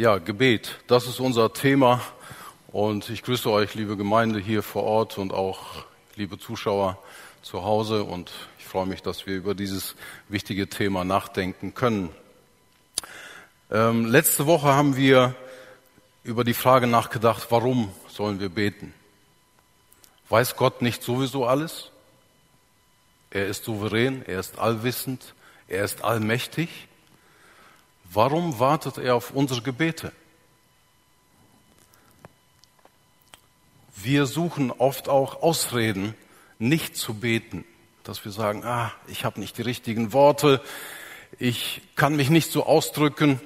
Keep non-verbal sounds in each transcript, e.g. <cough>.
Ja, Gebet, das ist unser Thema. Und ich grüße euch, liebe Gemeinde hier vor Ort und auch liebe Zuschauer zu Hause. Und ich freue mich, dass wir über dieses wichtige Thema nachdenken können. Ähm, letzte Woche haben wir über die Frage nachgedacht, warum sollen wir beten? Weiß Gott nicht sowieso alles? Er ist souverän, er ist allwissend, er ist allmächtig. Warum wartet er auf unsere Gebete? Wir suchen oft auch Ausreden, nicht zu beten, dass wir sagen, ah, ich habe nicht die richtigen Worte, ich kann mich nicht so ausdrücken,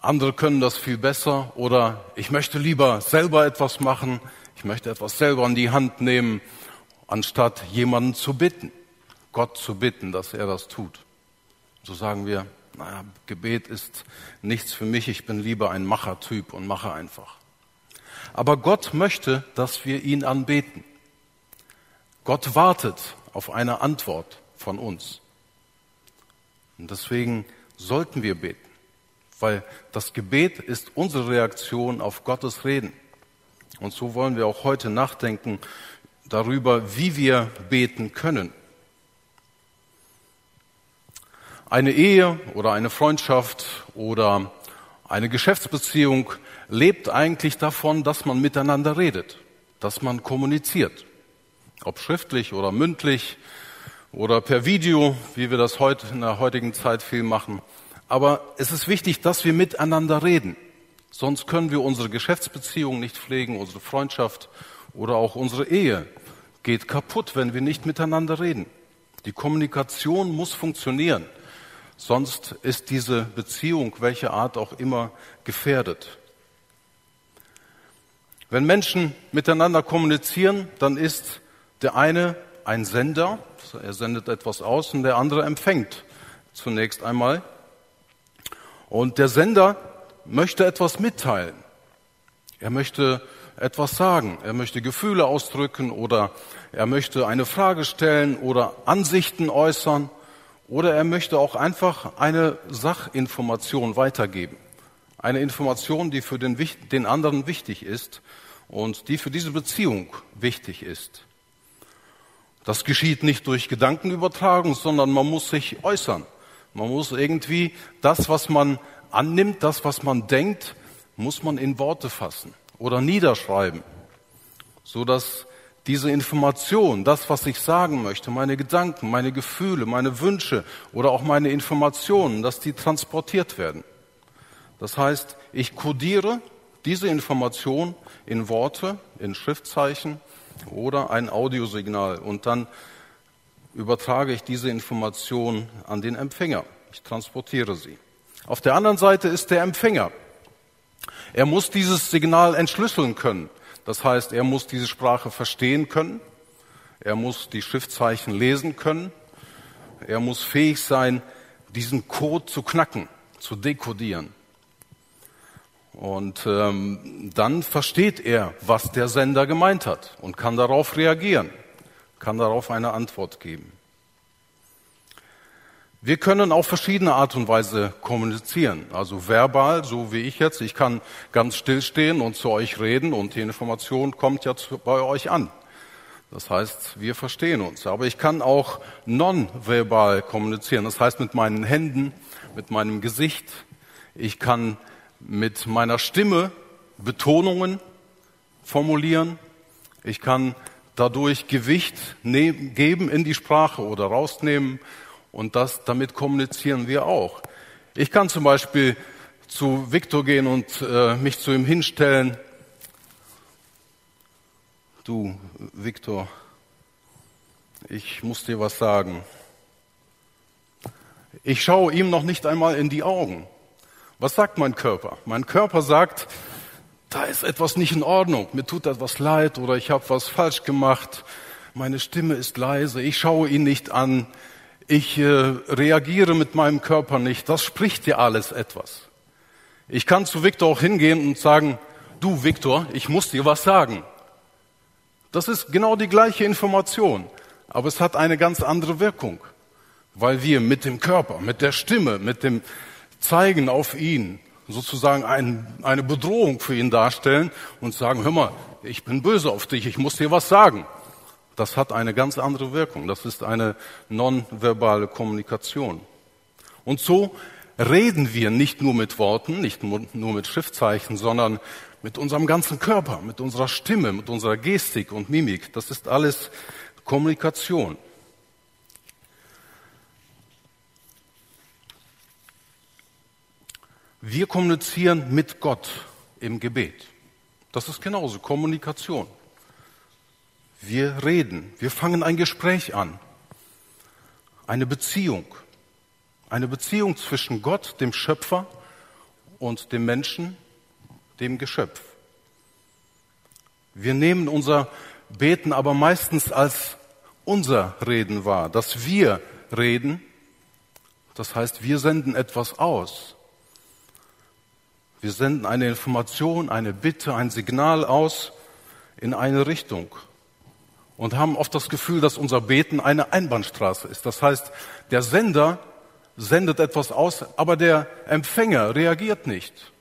andere können das viel besser oder ich möchte lieber selber etwas machen, ich möchte etwas selber in die Hand nehmen, anstatt jemanden zu bitten, Gott zu bitten, dass er das tut. So sagen wir, naja, Gebet ist nichts für mich, ich bin lieber ein Machertyp und mache einfach. Aber Gott möchte, dass wir ihn anbeten. Gott wartet auf eine Antwort von uns. Und deswegen sollten wir beten, weil das Gebet ist unsere Reaktion auf Gottes Reden. Und so wollen wir auch heute nachdenken darüber, wie wir beten können. Eine Ehe oder eine Freundschaft oder eine Geschäftsbeziehung lebt eigentlich davon, dass man miteinander redet, dass man kommuniziert. Ob schriftlich oder mündlich oder per Video, wie wir das heute in der heutigen Zeit viel machen. Aber es ist wichtig, dass wir miteinander reden. Sonst können wir unsere Geschäftsbeziehung nicht pflegen, unsere Freundschaft oder auch unsere Ehe geht kaputt, wenn wir nicht miteinander reden. Die Kommunikation muss funktionieren. Sonst ist diese Beziehung, welche Art auch immer, gefährdet. Wenn Menschen miteinander kommunizieren, dann ist der eine ein Sender, er sendet etwas aus und der andere empfängt zunächst einmal. Und der Sender möchte etwas mitteilen. Er möchte etwas sagen. Er möchte Gefühle ausdrücken oder er möchte eine Frage stellen oder Ansichten äußern oder er möchte auch einfach eine Sachinformation weitergeben. Eine Information, die für den, den anderen wichtig ist und die für diese Beziehung wichtig ist. Das geschieht nicht durch Gedankenübertragung, sondern man muss sich äußern. Man muss irgendwie das, was man annimmt, das, was man denkt, muss man in Worte fassen oder niederschreiben, so dass diese Information, das, was ich sagen möchte, meine Gedanken, meine Gefühle, meine Wünsche oder auch meine Informationen, dass die transportiert werden. Das heißt, ich kodiere diese Information in Worte, in Schriftzeichen oder ein Audiosignal und dann übertrage ich diese Information an den Empfänger. Ich transportiere sie. Auf der anderen Seite ist der Empfänger. Er muss dieses Signal entschlüsseln können. Das heißt, er muss diese Sprache verstehen können, er muss die Schriftzeichen lesen können, er muss fähig sein, diesen Code zu knacken, zu dekodieren. Und ähm, dann versteht er, was der Sender gemeint hat und kann darauf reagieren, kann darauf eine Antwort geben. Wir können auf verschiedene Art und Weise kommunizieren. Also verbal, so wie ich jetzt. Ich kann ganz still stehen und zu euch reden und die Information kommt ja bei euch an. Das heißt, wir verstehen uns. Aber ich kann auch nonverbal kommunizieren. Das heißt, mit meinen Händen, mit meinem Gesicht. Ich kann mit meiner Stimme Betonungen formulieren. Ich kann dadurch Gewicht geben in die Sprache oder rausnehmen und das, damit kommunizieren wir auch. Ich kann zum Beispiel zu Viktor gehen und äh, mich zu ihm hinstellen. Du, Viktor, ich muss dir was sagen. Ich schaue ihm noch nicht einmal in die Augen. Was sagt mein Körper? Mein Körper sagt, da ist etwas nicht in Ordnung, mir tut etwas leid oder ich habe was falsch gemacht, meine Stimme ist leise, ich schaue ihn nicht an, ich äh, reagiere mit meinem Körper nicht, das spricht dir alles etwas. Ich kann zu Viktor auch hingehen und sagen, du Viktor, ich muss dir was sagen. Das ist genau die gleiche Information, aber es hat eine ganz andere Wirkung, weil wir mit dem Körper, mit der Stimme, mit dem Zeigen auf ihn sozusagen ein, eine Bedrohung für ihn darstellen und sagen, hör mal, ich bin böse auf dich, ich muss dir was sagen. Das hat eine ganz andere Wirkung. Das ist eine nonverbale Kommunikation. Und so reden wir nicht nur mit Worten, nicht nur mit Schriftzeichen, sondern mit unserem ganzen Körper, mit unserer Stimme, mit unserer Gestik und Mimik. Das ist alles Kommunikation. Wir kommunizieren mit Gott im Gebet. Das ist genauso Kommunikation. Wir reden, wir fangen ein Gespräch an, eine Beziehung, eine Beziehung zwischen Gott, dem Schöpfer, und dem Menschen, dem Geschöpf. Wir nehmen unser Beten aber meistens als unser Reden wahr, dass wir reden. Das heißt, wir senden etwas aus. Wir senden eine Information, eine Bitte, ein Signal aus in eine Richtung und haben oft das Gefühl, dass unser Beten eine Einbahnstraße ist. Das heißt, der Sender sendet etwas aus, aber der Empfänger reagiert nicht.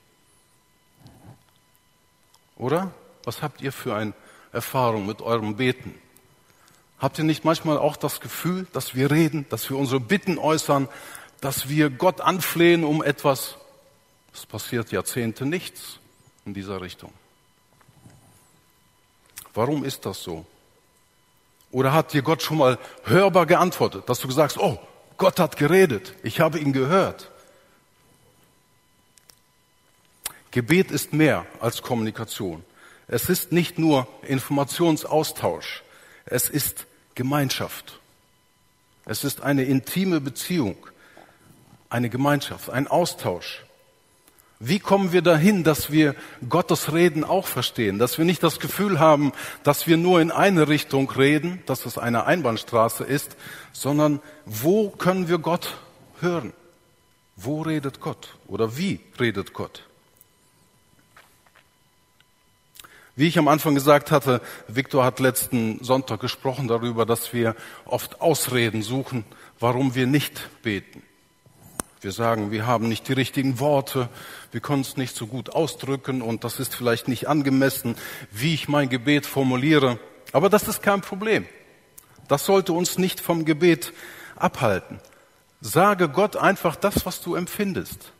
Oder? Was habt ihr für eine Erfahrung mit eurem Beten? Habt ihr nicht manchmal auch das Gefühl, dass wir reden, dass wir unsere Bitten äußern, dass wir Gott anflehen um etwas? Es passiert Jahrzehnte nichts in dieser Richtung. Warum ist das so? Oder hat dir Gott schon mal hörbar geantwortet, dass du gesagt hast, oh, Gott hat geredet, ich habe ihn gehört. Gebet ist mehr als Kommunikation. Es ist nicht nur Informationsaustausch, es ist Gemeinschaft. Es ist eine intime Beziehung, eine Gemeinschaft, ein Austausch. Wie kommen wir dahin, dass wir Gottes Reden auch verstehen, dass wir nicht das Gefühl haben, dass wir nur in eine Richtung reden, dass es eine Einbahnstraße ist, sondern wo können wir Gott hören? Wo redet Gott oder wie redet Gott? Wie ich am Anfang gesagt hatte, Viktor hat letzten Sonntag gesprochen darüber, dass wir oft Ausreden suchen, warum wir nicht beten. Wir sagen, wir haben nicht die richtigen Worte, wir können es nicht so gut ausdrücken und das ist vielleicht nicht angemessen, wie ich mein Gebet formuliere. Aber das ist kein Problem. Das sollte uns nicht vom Gebet abhalten. Sage Gott einfach das, was du empfindest,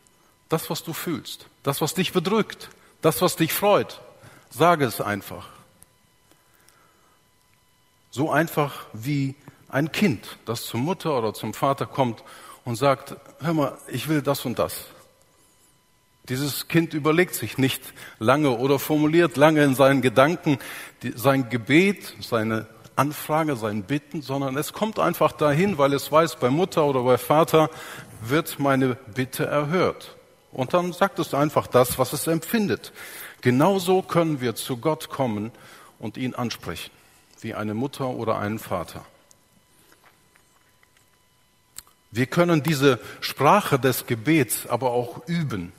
das, was du fühlst, das, was dich bedrückt, das, was dich freut. Sage es einfach. So einfach wie ein Kind, das zur Mutter oder zum Vater kommt und sagt, hör mal, ich will das und das. Dieses Kind überlegt sich nicht lange oder formuliert lange in seinen Gedanken sein Gebet, seine Anfrage, sein Bitten, sondern es kommt einfach dahin, weil es weiß, bei Mutter oder bei Vater wird meine Bitte erhört. Und dann sagt es einfach das, was es empfindet. Genauso können wir zu Gott kommen und ihn ansprechen, wie eine Mutter oder einen Vater. Wir können diese Sprache des Gebets aber auch üben.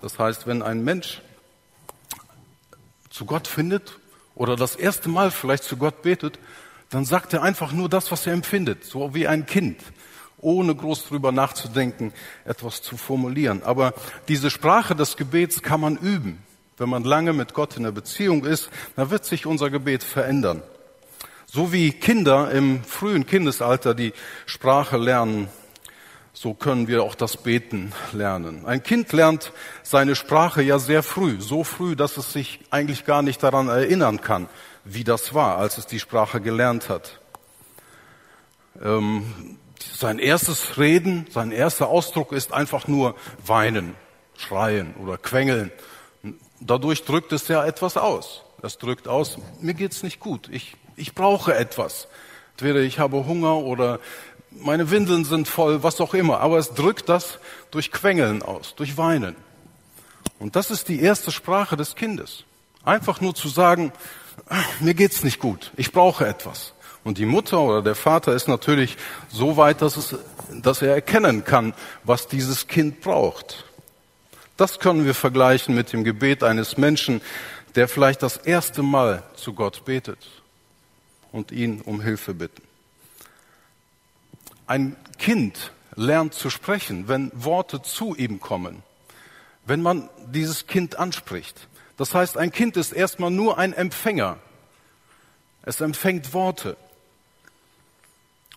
Das heißt, wenn ein Mensch zu Gott findet oder das erste Mal vielleicht zu Gott betet, dann sagt er einfach nur das, was er empfindet, so wie ein Kind, ohne groß drüber nachzudenken, etwas zu formulieren. Aber diese Sprache des Gebets kann man üben. Wenn man lange mit Gott in der Beziehung ist, dann wird sich unser Gebet verändern. So wie Kinder im frühen Kindesalter die Sprache lernen, so können wir auch das Beten lernen. Ein Kind lernt seine Sprache ja sehr früh, so früh, dass es sich eigentlich gar nicht daran erinnern kann, wie das war, als es die Sprache gelernt hat. Ähm, sein erstes Reden, sein erster Ausdruck ist einfach nur weinen, schreien oder quengeln. Dadurch drückt es ja etwas aus. Es drückt aus, mir geht's nicht gut, ich ich brauche etwas. Entweder ich habe Hunger oder meine Windeln sind voll, was auch immer. Aber es drückt das durch Quengeln aus, durch Weinen. Und das ist die erste Sprache des Kindes. Einfach nur zu sagen, mir geht's nicht gut, ich brauche etwas. Und die Mutter oder der Vater ist natürlich so weit, dass, es, dass er erkennen kann, was dieses Kind braucht. Das können wir vergleichen mit dem Gebet eines Menschen, der vielleicht das erste Mal zu Gott betet und ihn um Hilfe bitten. Ein Kind lernt zu sprechen, wenn Worte zu ihm kommen. wenn man dieses Kind anspricht. Das heißt, ein Kind ist erstmal nur ein Empfänger. Es empfängt Worte.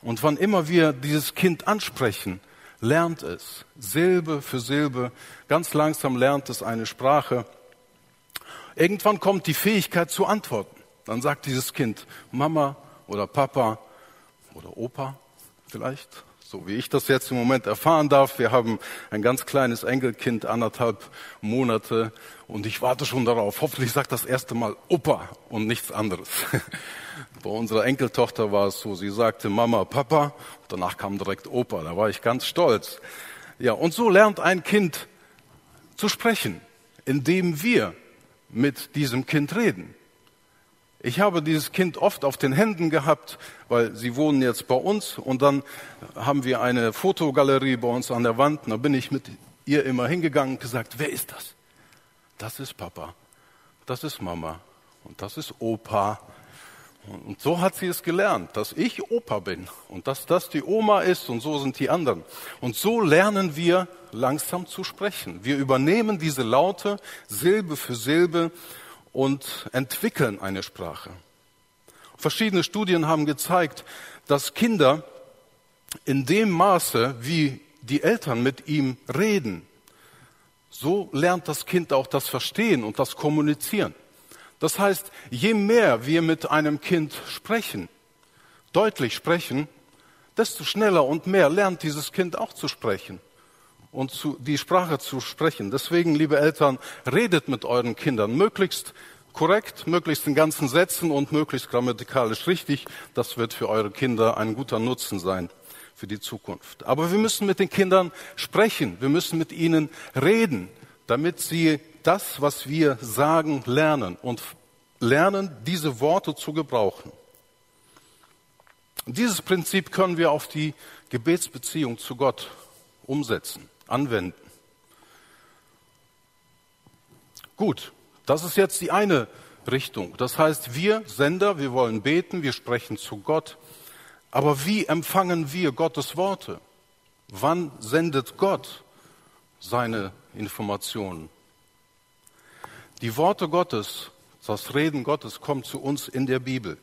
Und wann immer wir dieses Kind ansprechen, lernt es Silbe für Silbe. Ganz langsam lernt es eine Sprache. Irgendwann kommt die Fähigkeit zu antworten. Dann sagt dieses Kind Mama oder Papa oder Opa vielleicht so wie ich das jetzt im Moment erfahren darf. Wir haben ein ganz kleines Enkelkind, anderthalb Monate, und ich warte schon darauf. Hoffentlich sagt das erste Mal Opa und nichts anderes. <laughs> Bei unserer Enkeltochter war es so, sie sagte Mama, Papa, danach kam direkt Opa, da war ich ganz stolz. Ja, und so lernt ein Kind zu sprechen, indem wir mit diesem Kind reden. Ich habe dieses Kind oft auf den Händen gehabt, weil sie wohnen jetzt bei uns und dann haben wir eine Fotogalerie bei uns an der Wand. Da bin ich mit ihr immer hingegangen und gesagt, wer ist das? Das ist Papa, das ist Mama und das ist Opa. Und so hat sie es gelernt, dass ich Opa bin und dass das die Oma ist und so sind die anderen. Und so lernen wir langsam zu sprechen. Wir übernehmen diese Laute Silbe für Silbe und entwickeln eine Sprache. Verschiedene Studien haben gezeigt, dass Kinder in dem Maße, wie die Eltern mit ihm reden, so lernt das Kind auch das Verstehen und das Kommunizieren. Das heißt, je mehr wir mit einem Kind sprechen, deutlich sprechen, desto schneller und mehr lernt dieses Kind auch zu sprechen und zu, die Sprache zu sprechen. Deswegen, liebe Eltern, redet mit euren Kindern möglichst korrekt, möglichst in ganzen Sätzen und möglichst grammatikalisch richtig. Das wird für eure Kinder ein guter Nutzen sein für die Zukunft. Aber wir müssen mit den Kindern sprechen, wir müssen mit ihnen reden, damit sie das, was wir sagen, lernen und lernen, diese Worte zu gebrauchen. Dieses Prinzip können wir auf die Gebetsbeziehung zu Gott umsetzen anwenden. Gut, das ist jetzt die eine Richtung. Das heißt, wir Sender, wir wollen beten, wir sprechen zu Gott. Aber wie empfangen wir Gottes Worte? Wann sendet Gott seine Informationen? Die Worte Gottes, das Reden Gottes kommt zu uns in der Bibel.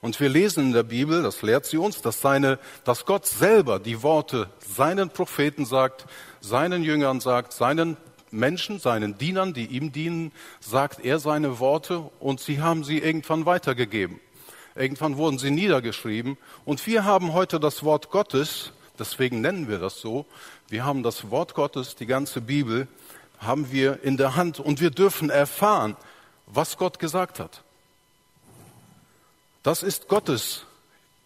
Und wir lesen in der Bibel, das lehrt sie uns, dass, seine, dass Gott selber die Worte seinen Propheten sagt, seinen Jüngern sagt, seinen Menschen, seinen Dienern, die ihm dienen, sagt er seine Worte und sie haben sie irgendwann weitergegeben. Irgendwann wurden sie niedergeschrieben und wir haben heute das Wort Gottes, deswegen nennen wir das so, wir haben das Wort Gottes, die ganze Bibel, haben wir in der Hand und wir dürfen erfahren, was Gott gesagt hat. Das ist Gottes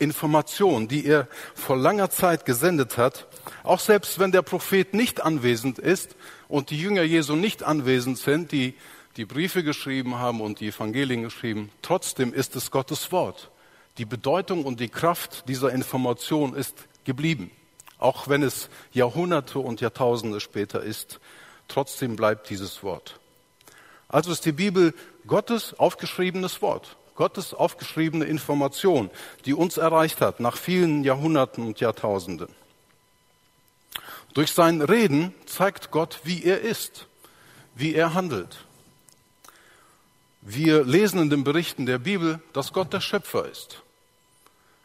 Information, die er vor langer Zeit gesendet hat. Auch selbst wenn der Prophet nicht anwesend ist und die Jünger Jesu nicht anwesend sind, die die Briefe geschrieben haben und die Evangelien geschrieben, trotzdem ist es Gottes Wort. Die Bedeutung und die Kraft dieser Information ist geblieben. Auch wenn es Jahrhunderte und Jahrtausende später ist, trotzdem bleibt dieses Wort. Also ist die Bibel Gottes aufgeschriebenes Wort. Gottes aufgeschriebene Information, die uns erreicht hat nach vielen Jahrhunderten und Jahrtausenden. Durch sein Reden zeigt Gott, wie er ist, wie er handelt. Wir lesen in den Berichten der Bibel, dass Gott der Schöpfer ist.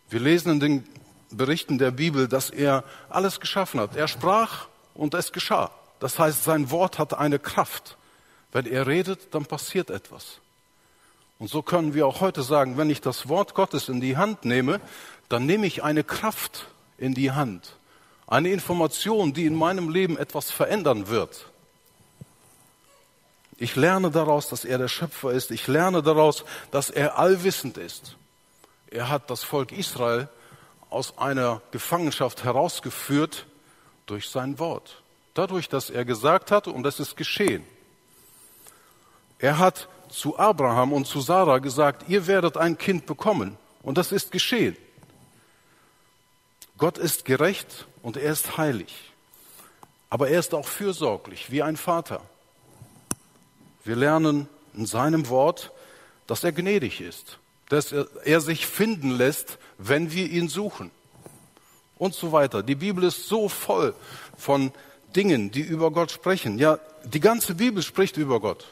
Wir lesen in den Berichten der Bibel, dass er alles geschaffen hat. Er sprach und es geschah. Das heißt, sein Wort hat eine Kraft. Wenn er redet, dann passiert etwas. Und so können wir auch heute sagen, wenn ich das Wort Gottes in die Hand nehme, dann nehme ich eine Kraft in die Hand. Eine Information, die in meinem Leben etwas verändern wird. Ich lerne daraus, dass er der Schöpfer ist. Ich lerne daraus, dass er allwissend ist. Er hat das Volk Israel aus einer Gefangenschaft herausgeführt durch sein Wort. Dadurch, dass er gesagt hat, und das ist geschehen. Er hat zu Abraham und zu Sarah gesagt, ihr werdet ein Kind bekommen. Und das ist geschehen. Gott ist gerecht und er ist heilig. Aber er ist auch fürsorglich, wie ein Vater. Wir lernen in seinem Wort, dass er gnädig ist, dass er, sich finden lässt, wenn wir ihn suchen und so weiter. Die Bibel ist so voll von Dingen, die über Gott sprechen. Ja, die ganze Bibel spricht über Gott.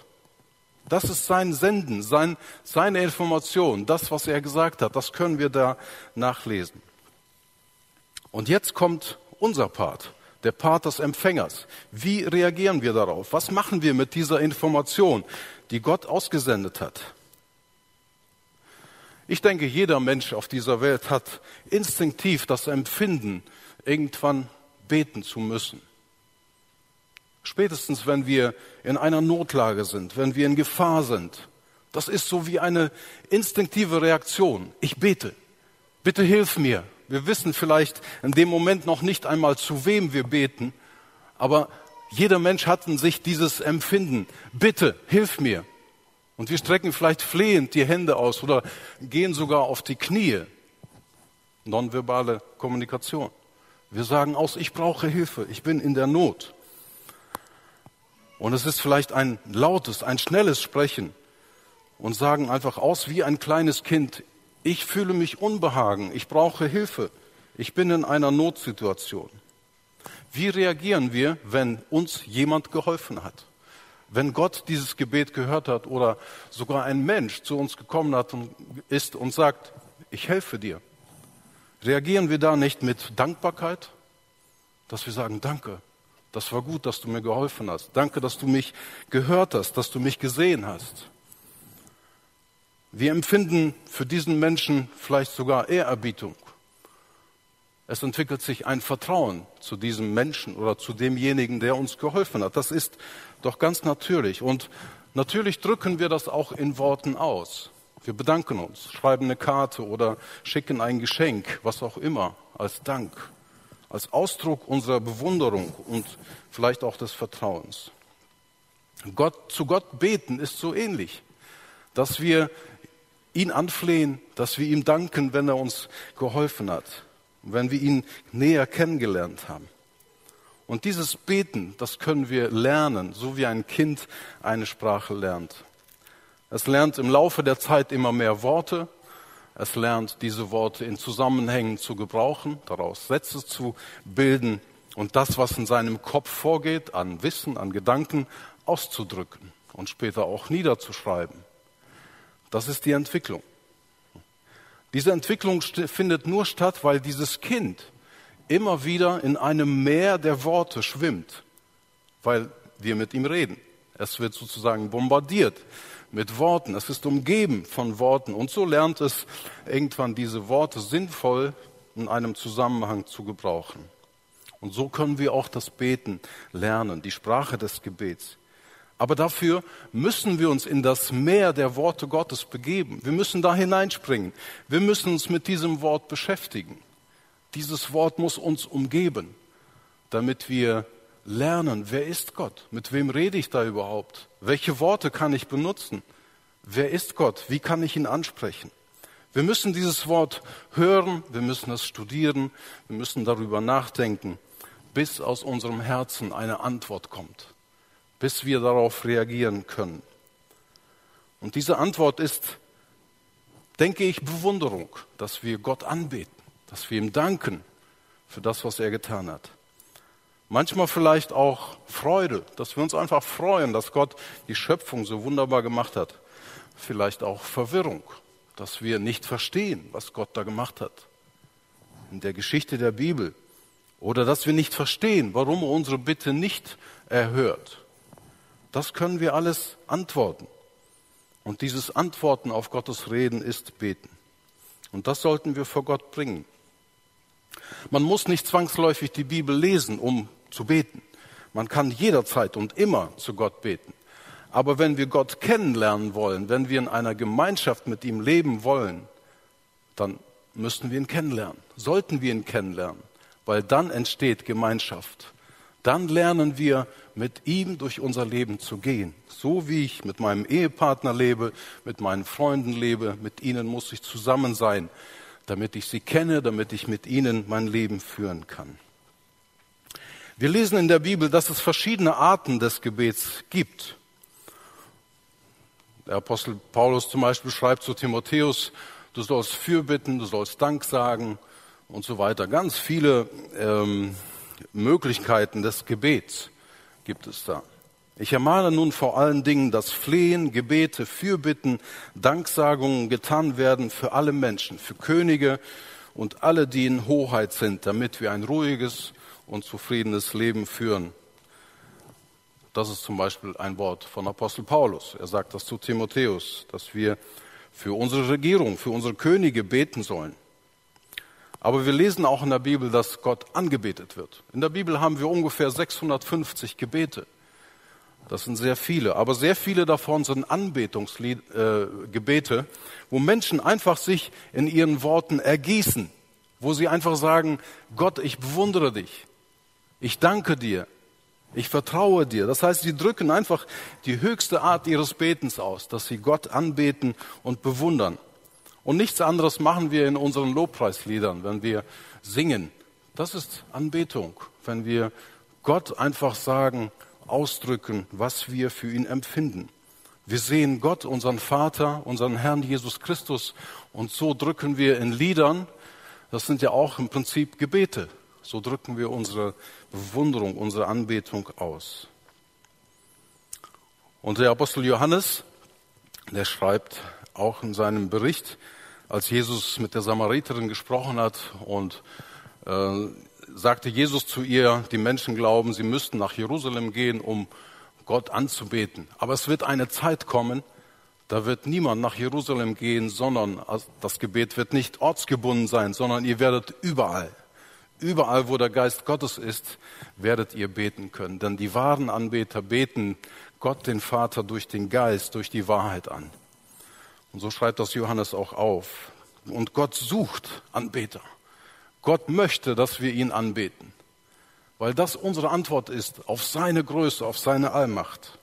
Das ist sein Senden, sein, seine Information, das, was er gesagt hat, das können wir da nachlesen. Und jetzt kommt unser Part, der Part des Empfängers. Wie reagieren wir darauf? Was machen wir mit dieser Information, die Gott ausgesendet hat? Ich denke, jeder Mensch auf dieser Welt hat instinktiv das Empfinden, irgendwann beten zu müssen. Spätestens, wenn wir in einer Notlage sind, wenn wir in Gefahr sind. Das ist so wie eine instinktive Reaktion. Ich bete. Bitte hilf mir. Wir wissen vielleicht in dem Moment noch nicht einmal, zu wem wir beten, aber jeder Mensch hat in sich dieses Empfinden. Bitte, hilf mir. Und wir strecken vielleicht flehend die Hände aus oder gehen sogar auf die Knie. Nonverbale Kommunikation. Wir sagen aus, ich brauche Hilfe, ich bin in der Not. Und es ist vielleicht ein lautes, ein schnelles Sprechen und sagen einfach aus wie ein kleines Kind, ich fühle mich unbehagen, ich brauche Hilfe, ich bin in einer Notsituation. Wie reagieren wir, wenn uns jemand geholfen hat? Wenn Gott dieses Gebet gehört hat oder sogar ein Mensch zu uns gekommen hat und ist und sagt, ich helfe dir. Reagieren wir da nicht mit Dankbarkeit, dass wir sagen, danke, das war gut, dass du mir geholfen hast. Danke, dass du mich gehört hast, dass du mich gesehen hast. Wir empfinden für diesen Menschen vielleicht sogar Ehrerbietung. Es entwickelt sich ein Vertrauen zu diesem Menschen oder zu demjenigen, der uns geholfen hat. Das ist doch ganz natürlich. Und natürlich drücken wir das auch in Worten aus. Wir bedanken uns, schreiben eine Karte oder schicken ein Geschenk, was auch immer, als Dank als Ausdruck unserer Bewunderung und vielleicht auch des Vertrauens. Gott, zu Gott beten ist so ähnlich, dass wir ihn anflehen, dass wir ihm danken, wenn er uns geholfen hat, wenn wir ihn näher kennengelernt haben. Und dieses Beten, das können wir lernen, so wie ein Kind eine Sprache lernt. Es lernt im Laufe der Zeit immer mehr Worte, es lernt, diese Worte in Zusammenhängen zu gebrauchen, daraus Sätze zu bilden und das, was in seinem Kopf vorgeht, an Wissen, an Gedanken, auszudrücken und später auch niederzuschreiben. Das ist die Entwicklung. Diese Entwicklung findet nur statt, weil dieses Kind immer wieder in einem Meer der Worte schwimmt, weil wir mit ihm reden. Es wird sozusagen bombardiert mit Worten. Es ist umgeben von Worten. Und so lernt es irgendwann diese Worte sinnvoll in einem Zusammenhang zu gebrauchen. Und so können wir auch das Beten lernen, die Sprache des Gebets. Aber dafür müssen wir uns in das Meer der Worte Gottes begeben. Wir müssen da hineinspringen. Wir müssen uns mit diesem Wort beschäftigen. Dieses Wort muss uns umgeben, damit wir lernen, wer ist Gott? Mit wem rede ich da überhaupt? Welche Worte kann ich benutzen? Wer ist Gott? Wie kann ich ihn ansprechen? Wir müssen dieses Wort hören, wir müssen es studieren, wir müssen darüber nachdenken, bis aus unserem Herzen eine Antwort kommt, bis wir darauf reagieren können. Und diese Antwort ist, denke ich, Bewunderung, dass wir Gott anbeten, dass wir ihm danken für das, was er getan hat. Manchmal vielleicht auch Freude, dass wir uns einfach freuen, dass Gott die Schöpfung so wunderbar gemacht hat. Vielleicht auch Verwirrung, dass wir nicht verstehen, was Gott da gemacht hat. In der Geschichte der Bibel. Oder dass wir nicht verstehen, warum er unsere Bitte nicht erhört. Das können wir alles antworten. Und dieses Antworten auf Gottes Reden ist Beten. Und das sollten wir vor Gott bringen. Man muss nicht zwangsläufig die Bibel lesen, um zu beten. Man kann jederzeit und immer zu Gott beten. Aber wenn wir Gott kennenlernen wollen, wenn wir in einer Gemeinschaft mit ihm leben wollen, dann müssen wir ihn kennenlernen, sollten wir ihn kennenlernen, weil dann entsteht Gemeinschaft. Dann lernen wir mit ihm durch unser Leben zu gehen. So wie ich mit meinem Ehepartner lebe, mit meinen Freunden lebe, mit ihnen muss ich zusammen sein, damit ich sie kenne, damit ich mit ihnen mein Leben führen kann. Wir lesen in der Bibel, dass es verschiedene Arten des Gebets gibt. Der Apostel Paulus zum Beispiel schreibt zu Timotheus, du sollst fürbitten, du sollst Dank sagen und so weiter. Ganz viele ähm, Möglichkeiten des Gebets gibt es da. Ich ermahne nun vor allen Dingen, dass Flehen, Gebete, Fürbitten, Danksagungen getan werden für alle Menschen, für Könige und alle, die in Hoheit sind, damit wir ein ruhiges und zufriedenes Leben führen. Das ist zum Beispiel ein Wort von Apostel Paulus. Er sagt das zu Timotheus, dass wir für unsere Regierung, für unsere Könige beten sollen. Aber wir lesen auch in der Bibel, dass Gott angebetet wird. In der Bibel haben wir ungefähr 650 Gebete. Das sind sehr viele, aber sehr viele davon sind Anbetungsgebete, äh, wo Menschen einfach sich in ihren Worten ergießen, wo sie einfach sagen, Gott, ich bewundere dich, ich danke dir, ich vertraue dir. Das heißt, sie drücken einfach die höchste Art ihres Betens aus, dass sie Gott anbeten und bewundern. Und nichts anderes machen wir in unseren Lobpreisliedern, wenn wir singen. Das ist Anbetung, wenn wir Gott einfach sagen, ausdrücken, was wir für ihn empfinden. Wir sehen Gott, unseren Vater, unseren Herrn Jesus Christus und so drücken wir in Liedern, das sind ja auch im Prinzip Gebete, so drücken wir unsere Bewunderung, unsere Anbetung aus. Und der Apostel Johannes, der schreibt auch in seinem Bericht, als Jesus mit der Samariterin gesprochen hat und äh, sagte Jesus zu ihr, die Menschen glauben, sie müssten nach Jerusalem gehen, um Gott anzubeten. Aber es wird eine Zeit kommen, da wird niemand nach Jerusalem gehen, sondern das Gebet wird nicht ortsgebunden sein, sondern ihr werdet überall, überall, wo der Geist Gottes ist, werdet ihr beten können. Denn die wahren Anbeter beten Gott, den Vater, durch den Geist, durch die Wahrheit an. Und so schreibt das Johannes auch auf. Und Gott sucht Anbeter. Gott möchte, dass wir ihn anbeten, weil das unsere Antwort ist auf seine Größe, auf seine Allmacht.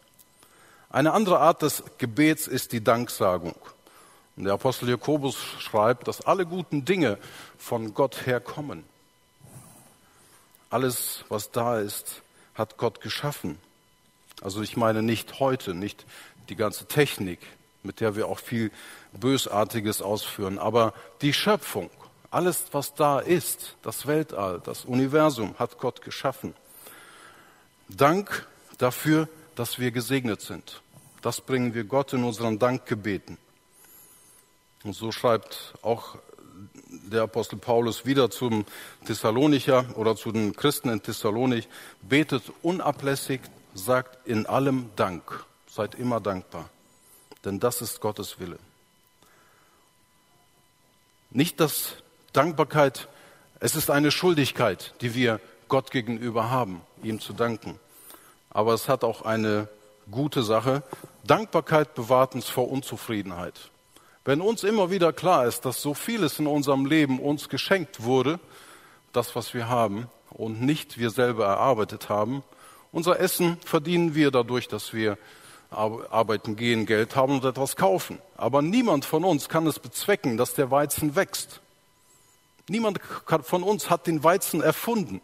Eine andere Art des Gebets ist die Danksagung. Und der Apostel Jakobus schreibt, dass alle guten Dinge von Gott herkommen. Alles, was da ist, hat Gott geschaffen. Also ich meine nicht heute, nicht die ganze Technik, mit der wir auch viel Bösartiges ausführen, aber die Schöpfung, alles, was da ist, das Weltall, das Universum, hat Gott geschaffen. Dank dafür, dass wir gesegnet sind. Das bringen wir Gott in unseren Dankgebeten. Und so schreibt auch der Apostel Paulus wieder zum Thessalonicher oder zu den Christen in Thessalonich, betet unablässig, sagt in allem Dank, seid immer dankbar, denn das ist Gottes Wille. Nicht, dass Dankbarkeit, es ist eine Schuldigkeit, die wir Gott gegenüber haben, ihm zu danken. Aber es hat auch eine gute Sache. Dankbarkeit bewahrt uns vor Unzufriedenheit. Wenn uns immer wieder klar ist, dass so vieles in unserem Leben uns geschenkt wurde, das, was wir haben, und nicht wir selber erarbeitet haben, unser Essen verdienen wir dadurch, dass wir arbeiten gehen, Geld haben und etwas kaufen. Aber niemand von uns kann es bezwecken, dass der Weizen wächst. Niemand von uns hat den Weizen erfunden,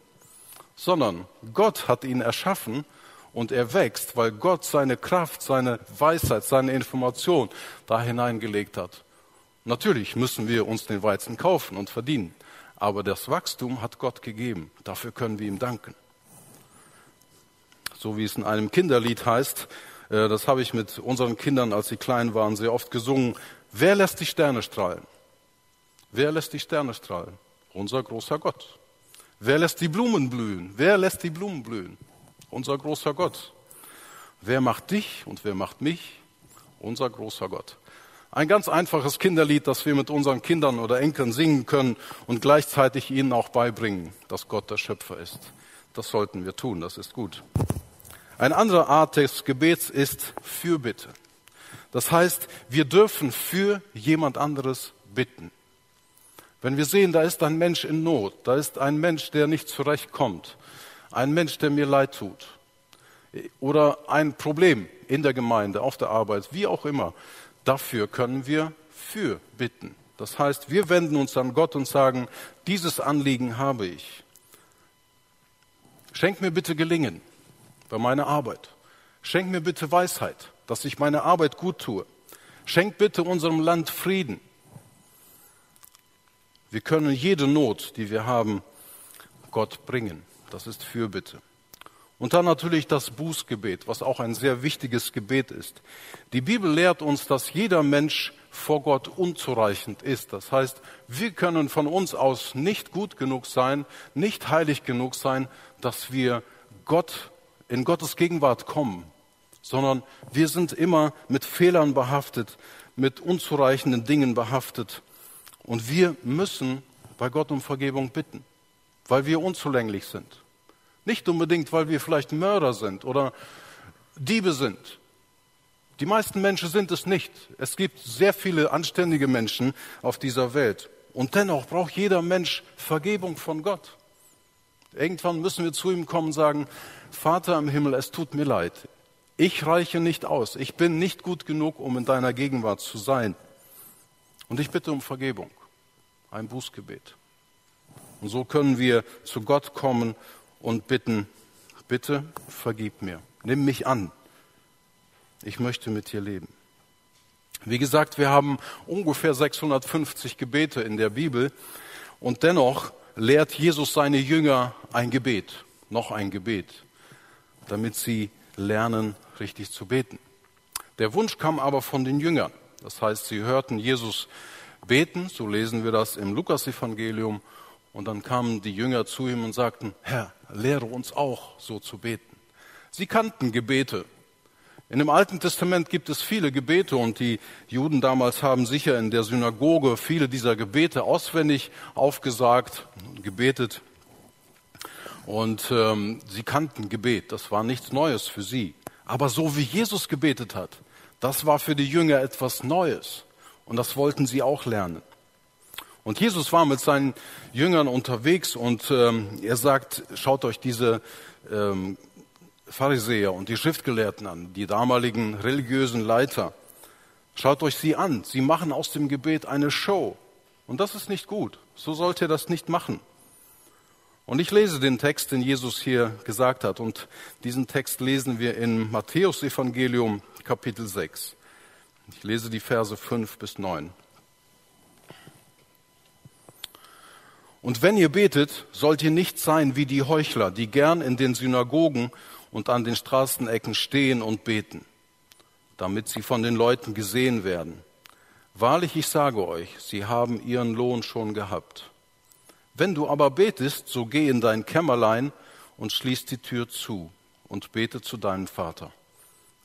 sondern Gott hat ihn erschaffen und er wächst, weil Gott seine Kraft, seine Weisheit, seine Information da hineingelegt hat. Natürlich müssen wir uns den Weizen kaufen und verdienen, aber das Wachstum hat Gott gegeben. Dafür können wir ihm danken. So wie es in einem Kinderlied heißt, äh, das habe ich mit unseren Kindern, als sie klein waren, sehr oft gesungen. Wer lässt die Sterne strahlen? Wer lässt die Sterne strahlen? Unser großer Gott. Wer lässt die Blumen blühen? Wer lässt die Blumen blühen? Unser großer Gott. Wer macht dich und wer macht mich? Unser großer Gott. Ein ganz einfaches Kinderlied, das wir mit unseren Kindern oder Enkeln singen können und gleichzeitig ihnen auch beibringen, dass Gott der Schöpfer ist. Das sollten wir tun, das ist gut. Eine andere Art des Gebets ist Fürbitte. Das heißt, wir dürfen für jemand anderes bitten. Wenn wir sehen, da ist ein Mensch in Not, da ist ein Mensch, der nicht zurechtkommt, ein Mensch, der mir leid tut, oder ein Problem in der Gemeinde, auf der Arbeit, wie auch immer, dafür können wir für bitten. Das heißt, wir wenden uns an Gott und sagen, dieses Anliegen habe ich. Schenk mir bitte Gelingen bei meiner Arbeit. Schenk mir bitte Weisheit, dass ich meine Arbeit gut tue. Schenk bitte unserem Land Frieden. Wir können jede Not, die wir haben, Gott bringen. Das ist Fürbitte. Und dann natürlich das Bußgebet, was auch ein sehr wichtiges Gebet ist. Die Bibel lehrt uns, dass jeder Mensch vor Gott unzureichend ist. Das heißt, wir können von uns aus nicht gut genug sein, nicht heilig genug sein, dass wir Gott in Gottes Gegenwart kommen, sondern wir sind immer mit Fehlern behaftet, mit unzureichenden Dingen behaftet. Und wir müssen bei Gott um Vergebung bitten, weil wir unzulänglich sind. Nicht unbedingt, weil wir vielleicht Mörder sind oder Diebe sind. Die meisten Menschen sind es nicht. Es gibt sehr viele anständige Menschen auf dieser Welt. Und dennoch braucht jeder Mensch Vergebung von Gott. Irgendwann müssen wir zu ihm kommen und sagen, Vater im Himmel, es tut mir leid. Ich reiche nicht aus. Ich bin nicht gut genug, um in deiner Gegenwart zu sein. Und ich bitte um Vergebung. Ein Bußgebet. Und so können wir zu Gott kommen und bitten, bitte vergib mir, nimm mich an. Ich möchte mit dir leben. Wie gesagt, wir haben ungefähr 650 Gebete in der Bibel und dennoch lehrt Jesus seine Jünger ein Gebet, noch ein Gebet, damit sie lernen, richtig zu beten. Der Wunsch kam aber von den Jüngern. Das heißt, sie hörten Jesus beten, so lesen wir das im Lukasevangelium, und dann kamen die Jünger zu ihm und sagten, Herr, lehre uns auch so zu beten. Sie kannten Gebete. In dem Alten Testament gibt es viele Gebete und die Juden damals haben sicher in der Synagoge viele dieser Gebete auswendig aufgesagt, gebetet. Und ähm, sie kannten Gebet, das war nichts Neues für sie. Aber so wie Jesus gebetet hat, das war für die Jünger etwas Neues. Und das wollten sie auch lernen. Und Jesus war mit seinen Jüngern unterwegs und ähm, er sagt, schaut euch diese ähm, Pharisäer und die Schriftgelehrten an, die damaligen religiösen Leiter. Schaut euch sie an. Sie machen aus dem Gebet eine Show. Und das ist nicht gut. So sollt ihr das nicht machen. Und ich lese den Text, den Jesus hier gesagt hat. Und diesen Text lesen wir in Matthäus Evangelium Kapitel 6. Ich lese die Verse 5 bis 9. Und wenn ihr betet, sollt ihr nicht sein wie die Heuchler, die gern in den Synagogen und an den Straßenecken stehen und beten, damit sie von den Leuten gesehen werden. Wahrlich, ich sage euch, sie haben ihren Lohn schon gehabt. Wenn du aber betest, so geh in dein Kämmerlein und schließ die Tür zu und bete zu deinem Vater,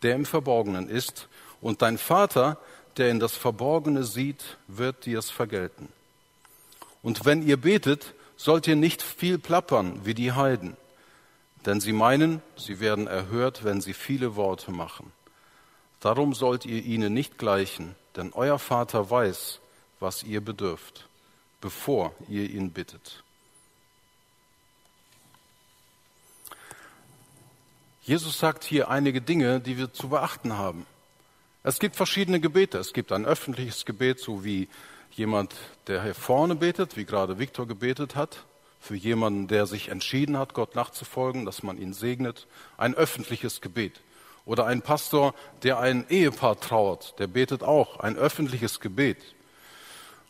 der im Verborgenen ist, und dein Vater, der in das Verborgene sieht, wird dir's vergelten. Und wenn ihr betet, sollt ihr nicht viel plappern wie die Heiden, denn sie meinen, sie werden erhört, wenn sie viele Worte machen. Darum sollt ihr ihnen nicht gleichen, denn euer Vater weiß, was ihr bedürft, bevor ihr ihn bittet. Jesus sagt hier einige Dinge, die wir zu beachten haben. Es gibt verschiedene Gebete. Es gibt ein öffentliches Gebet, so wie jemand, der hier vorne betet, wie gerade Viktor gebetet hat, für jemanden, der sich entschieden hat, Gott nachzufolgen, dass man ihn segnet, ein öffentliches Gebet. Oder ein Pastor, der ein Ehepaar trauert, der betet auch ein öffentliches Gebet.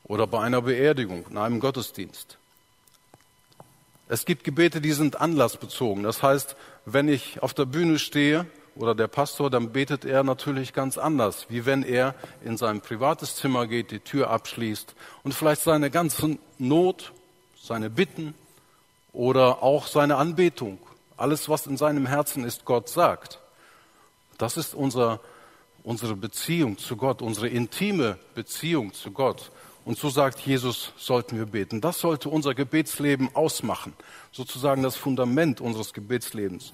Oder bei einer Beerdigung, in einem Gottesdienst. Es gibt Gebete, die sind anlassbezogen. Das heißt, wenn ich auf der Bühne stehe oder der Pastor, dann betet er natürlich ganz anders, wie wenn er in sein privates Zimmer geht, die Tür abschließt und vielleicht seine ganze Not, seine Bitten oder auch seine Anbetung, alles, was in seinem Herzen ist, Gott sagt. Das ist unser, unsere Beziehung zu Gott, unsere intime Beziehung zu Gott. Und so sagt Jesus, sollten wir beten. Das sollte unser Gebetsleben ausmachen, sozusagen das Fundament unseres Gebetslebens.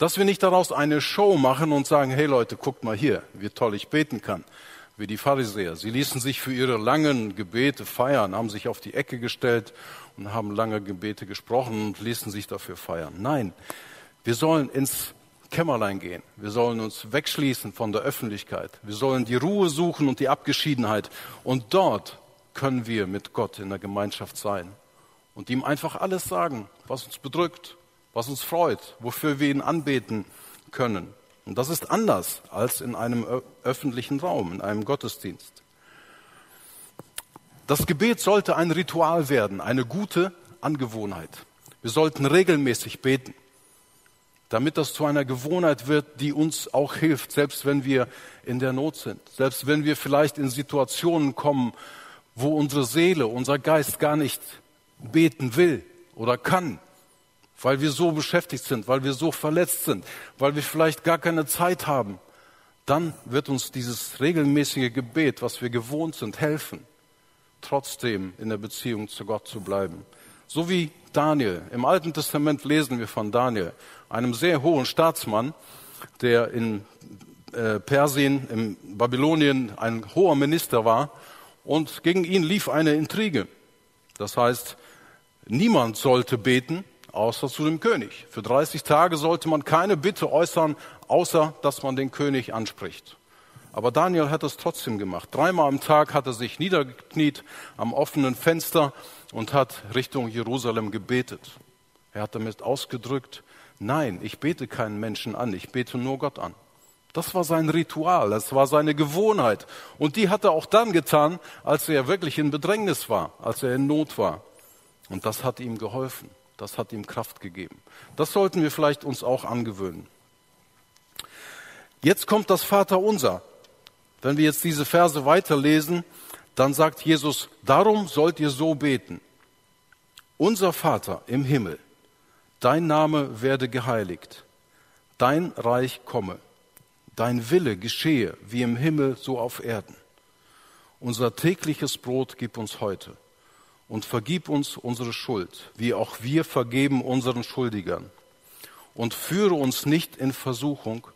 Dass wir nicht daraus eine Show machen und sagen, hey Leute, guckt mal hier, wie toll ich beten kann, wie die Pharisäer. Sie ließen sich für ihre langen Gebete feiern, haben sich auf die Ecke gestellt und haben lange Gebete gesprochen und ließen sich dafür feiern. Nein, wir sollen ins Kämmerlein gehen. Wir sollen uns wegschließen von der Öffentlichkeit. Wir sollen die Ruhe suchen und die Abgeschiedenheit. Und dort können wir mit Gott in der Gemeinschaft sein und ihm einfach alles sagen, was uns bedrückt, was uns freut, wofür wir ihn anbeten können. Und das ist anders als in einem öffentlichen Raum, in einem Gottesdienst. Das Gebet sollte ein Ritual werden, eine gute Angewohnheit. Wir sollten regelmäßig beten, damit das zu einer Gewohnheit wird, die uns auch hilft, selbst wenn wir in der Not sind, selbst wenn wir vielleicht in Situationen kommen, wo unsere Seele, unser Geist gar nicht beten will oder kann, weil wir so beschäftigt sind, weil wir so verletzt sind, weil wir vielleicht gar keine Zeit haben, dann wird uns dieses regelmäßige Gebet, was wir gewohnt sind, helfen, trotzdem in der Beziehung zu Gott zu bleiben. So wie Daniel. Im Alten Testament lesen wir von Daniel, einem sehr hohen Staatsmann, der in äh, Persien, in Babylonien ein hoher Minister war und gegen ihn lief eine Intrige. Das heißt, niemand sollte beten, außer zu dem König. Für 30 Tage sollte man keine Bitte äußern, außer dass man den König anspricht. Aber Daniel hat es trotzdem gemacht. Dreimal am Tag hat er sich niedergekniet am offenen Fenster und hat Richtung Jerusalem gebetet. Er hat damit ausgedrückt, nein, ich bete keinen Menschen an, ich bete nur Gott an. Das war sein Ritual, das war seine Gewohnheit. Und die hat er auch dann getan, als er wirklich in Bedrängnis war, als er in Not war. Und das hat ihm geholfen, das hat ihm Kraft gegeben. Das sollten wir vielleicht uns auch angewöhnen. Jetzt kommt das Vaterunser. Wenn wir jetzt diese Verse weiterlesen, dann sagt Jesus, darum sollt ihr so beten. Unser Vater im Himmel, dein Name werde geheiligt, dein Reich komme Dein Wille geschehe wie im Himmel so auf Erden. Unser tägliches Brot gib uns heute und vergib uns unsere Schuld, wie auch wir vergeben unseren Schuldigern. Und führe uns nicht in Versuchung,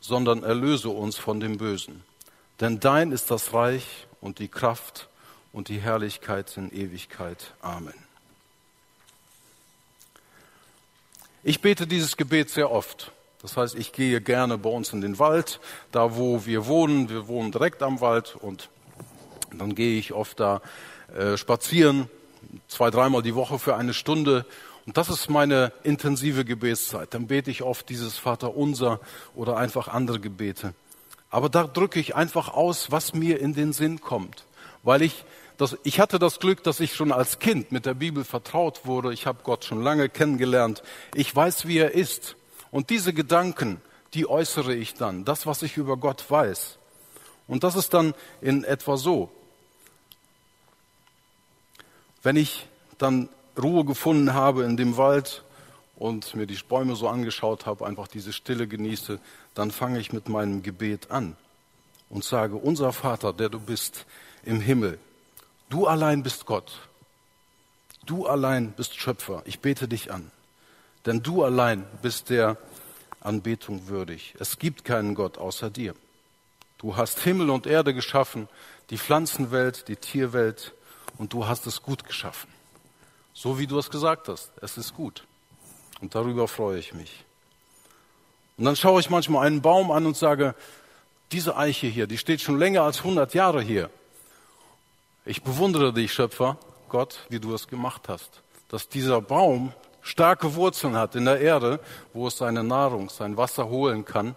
sondern erlöse uns von dem Bösen. Denn dein ist das Reich und die Kraft und die Herrlichkeit in Ewigkeit. Amen. Ich bete dieses Gebet sehr oft. Das heißt, ich gehe gerne bei uns in den Wald, da wo wir wohnen. Wir wohnen direkt am Wald und dann gehe ich oft da äh, spazieren, zwei, dreimal die Woche für eine Stunde. Und das ist meine intensive Gebetszeit. Dann bete ich oft dieses Vaterunser oder einfach andere Gebete. Aber da drücke ich einfach aus, was mir in den Sinn kommt, weil ich das, ich hatte das Glück, dass ich schon als Kind mit der Bibel vertraut wurde. Ich habe Gott schon lange kennengelernt. Ich weiß, wie er ist. Und diese Gedanken, die äußere ich dann, das, was ich über Gott weiß. Und das ist dann in etwa so. Wenn ich dann Ruhe gefunden habe in dem Wald und mir die Bäume so angeschaut habe, einfach diese Stille genieße, dann fange ich mit meinem Gebet an und sage, unser Vater, der du bist im Himmel, du allein bist Gott, du allein bist Schöpfer, ich bete dich an. Denn du allein bist der Anbetung würdig. Es gibt keinen Gott außer dir. Du hast Himmel und Erde geschaffen, die Pflanzenwelt, die Tierwelt, und du hast es gut geschaffen. So wie du es gesagt hast. Es ist gut. Und darüber freue ich mich. Und dann schaue ich manchmal einen Baum an und sage, diese Eiche hier, die steht schon länger als 100 Jahre hier. Ich bewundere dich, Schöpfer, Gott, wie du es gemacht hast. Dass dieser Baum starke Wurzeln hat in der Erde, wo es seine Nahrung, sein Wasser holen kann.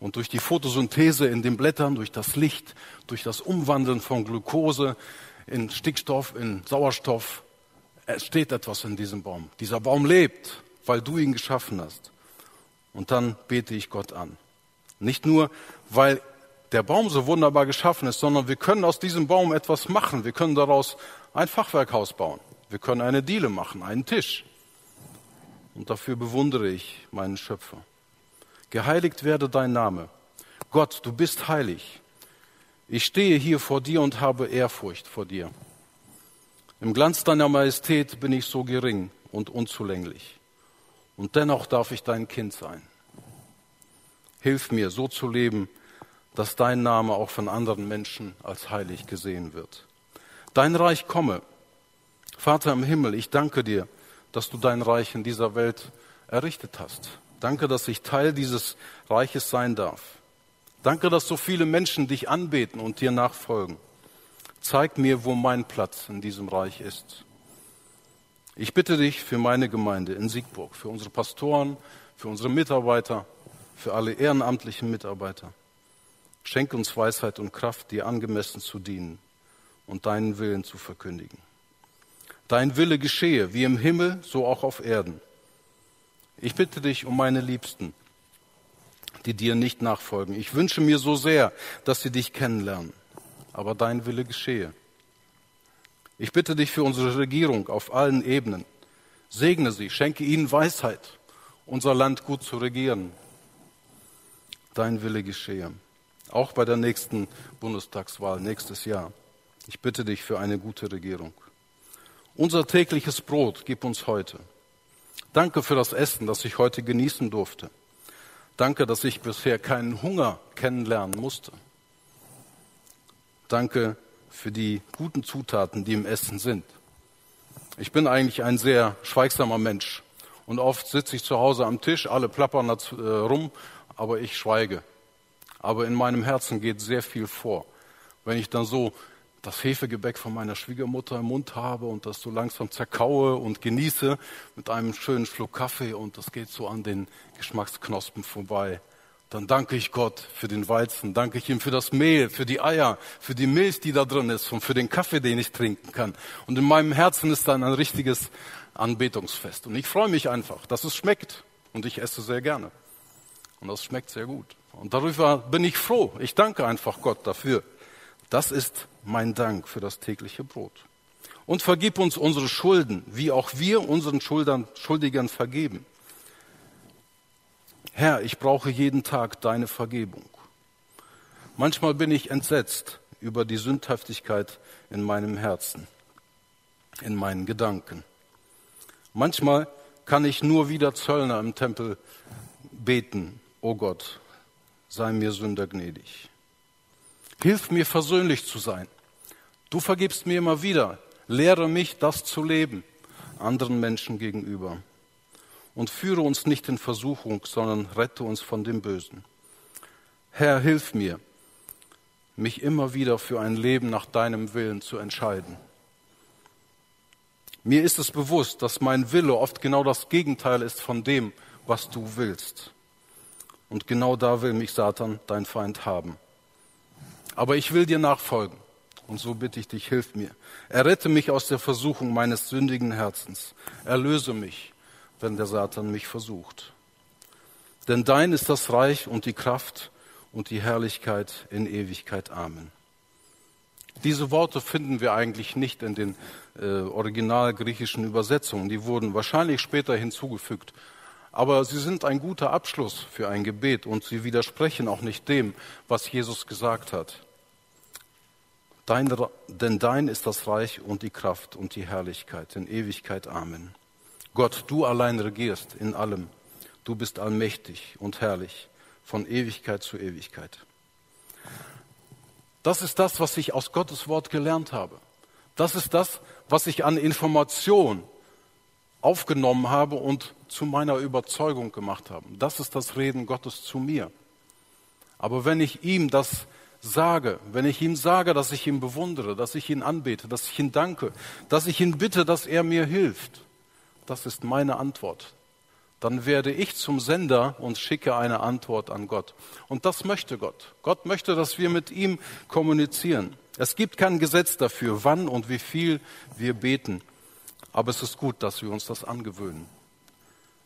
Und durch die Photosynthese in den Blättern, durch das Licht, durch das Umwandeln von Glucose in Stickstoff, in Sauerstoff, entsteht etwas in diesem Baum. Dieser Baum lebt, weil du ihn geschaffen hast. Und dann bete ich Gott an. Nicht nur, weil der Baum so wunderbar geschaffen ist, sondern wir können aus diesem Baum etwas machen. Wir können daraus ein Fachwerkhaus bauen. Wir können eine Diele machen, einen Tisch. Und dafür bewundere ich meinen Schöpfer. Geheiligt werde dein Name. Gott, du bist heilig. Ich stehe hier vor dir und habe Ehrfurcht vor dir. Im Glanz deiner Majestät bin ich so gering und unzulänglich. Und dennoch darf ich dein Kind sein. Hilf mir, so zu leben, dass dein Name auch von anderen Menschen als heilig gesehen wird. Dein Reich komme. Vater im Himmel, ich danke dir, dass du dein Reich in dieser Welt errichtet hast. Danke, dass ich Teil dieses Reiches sein darf. Danke, dass so viele Menschen dich anbeten und dir nachfolgen. Zeig mir, wo mein Platz in diesem Reich ist. Ich bitte dich für meine Gemeinde in Siegburg, für unsere Pastoren, für unsere Mitarbeiter, für alle ehrenamtlichen Mitarbeiter. Schenk uns Weisheit und Kraft, dir angemessen zu dienen und deinen Willen zu verkündigen. Dein Wille geschehe, wie im Himmel, so auch auf Erden. Ich bitte dich um meine Liebsten, die dir nicht nachfolgen. Ich wünsche mir so sehr, dass sie dich kennenlernen. Aber dein Wille geschehe. Ich bitte dich für unsere Regierung auf allen Ebenen. Segne sie, schenke ihnen Weisheit, unser Land gut zu regieren. Dein Wille geschehe. Auch bei der nächsten Bundestagswahl nächstes Jahr. Ich bitte dich für eine gute Regierung. Unser tägliches Brot gib uns heute. Danke für das Essen, das ich heute genießen durfte. Danke, dass ich bisher keinen Hunger kennenlernen musste. Danke für die guten Zutaten, die im Essen sind. Ich bin eigentlich ein sehr schweigsamer Mensch und oft sitze ich zu Hause am Tisch, alle plappern äh, rum, aber ich schweige. Aber in meinem Herzen geht sehr viel vor. Wenn ich dann so das Hefegebäck von meiner Schwiegermutter im Mund habe und das so langsam zerkaue und genieße mit einem schönen Schluck Kaffee und das geht so an den Geschmacksknospen vorbei. Dann danke ich Gott für den Weizen, danke ich ihm für das Mehl, für die Eier, für die Milch, die da drin ist und für den Kaffee, den ich trinken kann. Und in meinem Herzen ist dann ein richtiges Anbetungsfest. Und ich freue mich einfach, dass es schmeckt. Und ich esse sehr gerne. Und das schmeckt sehr gut. Und darüber bin ich froh. Ich danke einfach Gott dafür. Das ist mein Dank für das tägliche Brot. Und vergib uns unsere Schulden, wie auch wir unseren Schuldern, Schuldigern vergeben. Herr, ich brauche jeden Tag deine Vergebung. Manchmal bin ich entsetzt über die Sündhaftigkeit in meinem Herzen, in meinen Gedanken. Manchmal kann ich nur wieder Zöllner im Tempel beten, o oh Gott, sei mir Sünder gnädig. Hilf mir versöhnlich zu sein. Du vergibst mir immer wieder. Lehre mich, das zu leben, anderen Menschen gegenüber. Und führe uns nicht in Versuchung, sondern rette uns von dem Bösen. Herr, hilf mir, mich immer wieder für ein Leben nach deinem Willen zu entscheiden. Mir ist es bewusst, dass mein Wille oft genau das Gegenteil ist von dem, was du willst. Und genau da will mich Satan, dein Feind, haben. Aber ich will dir nachfolgen. Und so bitte ich dich, hilf mir. Errette mich aus der Versuchung meines sündigen Herzens. Erlöse mich, wenn der Satan mich versucht. Denn dein ist das Reich und die Kraft und die Herrlichkeit in Ewigkeit. Amen. Diese Worte finden wir eigentlich nicht in den äh, original griechischen Übersetzungen. Die wurden wahrscheinlich später hinzugefügt. Aber sie sind ein guter Abschluss für ein Gebet und sie widersprechen auch nicht dem, was Jesus gesagt hat. Dein, denn dein ist das Reich und die Kraft und die Herrlichkeit in Ewigkeit. Amen. Gott, du allein regierst in allem. Du bist allmächtig und herrlich von Ewigkeit zu Ewigkeit. Das ist das, was ich aus Gottes Wort gelernt habe. Das ist das, was ich an Information aufgenommen habe und zu meiner Überzeugung gemacht habe. Das ist das Reden Gottes zu mir. Aber wenn ich ihm das sage, wenn ich ihm sage, dass ich ihn bewundere, dass ich ihn anbete, dass ich ihn danke, dass ich ihn bitte, dass er mir hilft, das ist meine Antwort. Dann werde ich zum Sender und schicke eine Antwort an Gott. Und das möchte Gott. Gott möchte, dass wir mit ihm kommunizieren. Es gibt kein Gesetz dafür, wann und wie viel wir beten. Aber es ist gut, dass wir uns das angewöhnen.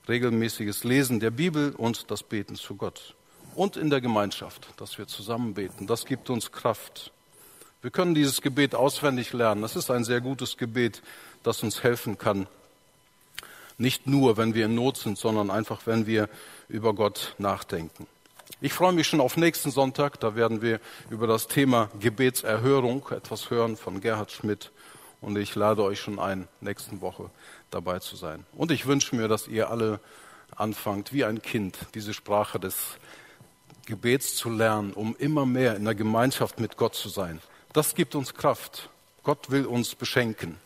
Regelmäßiges Lesen der Bibel und das Beten zu Gott. Und in der Gemeinschaft, dass wir zusammen beten. Das gibt uns Kraft. Wir können dieses Gebet auswendig lernen. Das ist ein sehr gutes Gebet, das uns helfen kann. Nicht nur, wenn wir in Not sind, sondern einfach, wenn wir über Gott nachdenken. Ich freue mich schon auf nächsten Sonntag. Da werden wir über das Thema Gebetserhörung etwas hören von Gerhard Schmidt. Und ich lade euch schon ein, nächsten Woche dabei zu sein. Und ich wünsche mir, dass ihr alle anfangt, wie ein Kind, diese Sprache des Gebets zu lernen, um immer mehr in der Gemeinschaft mit Gott zu sein. Das gibt uns Kraft. Gott will uns beschenken.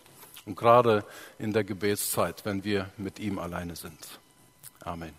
Und gerade in der Gebetszeit, wenn wir mit ihm alleine sind. Amen.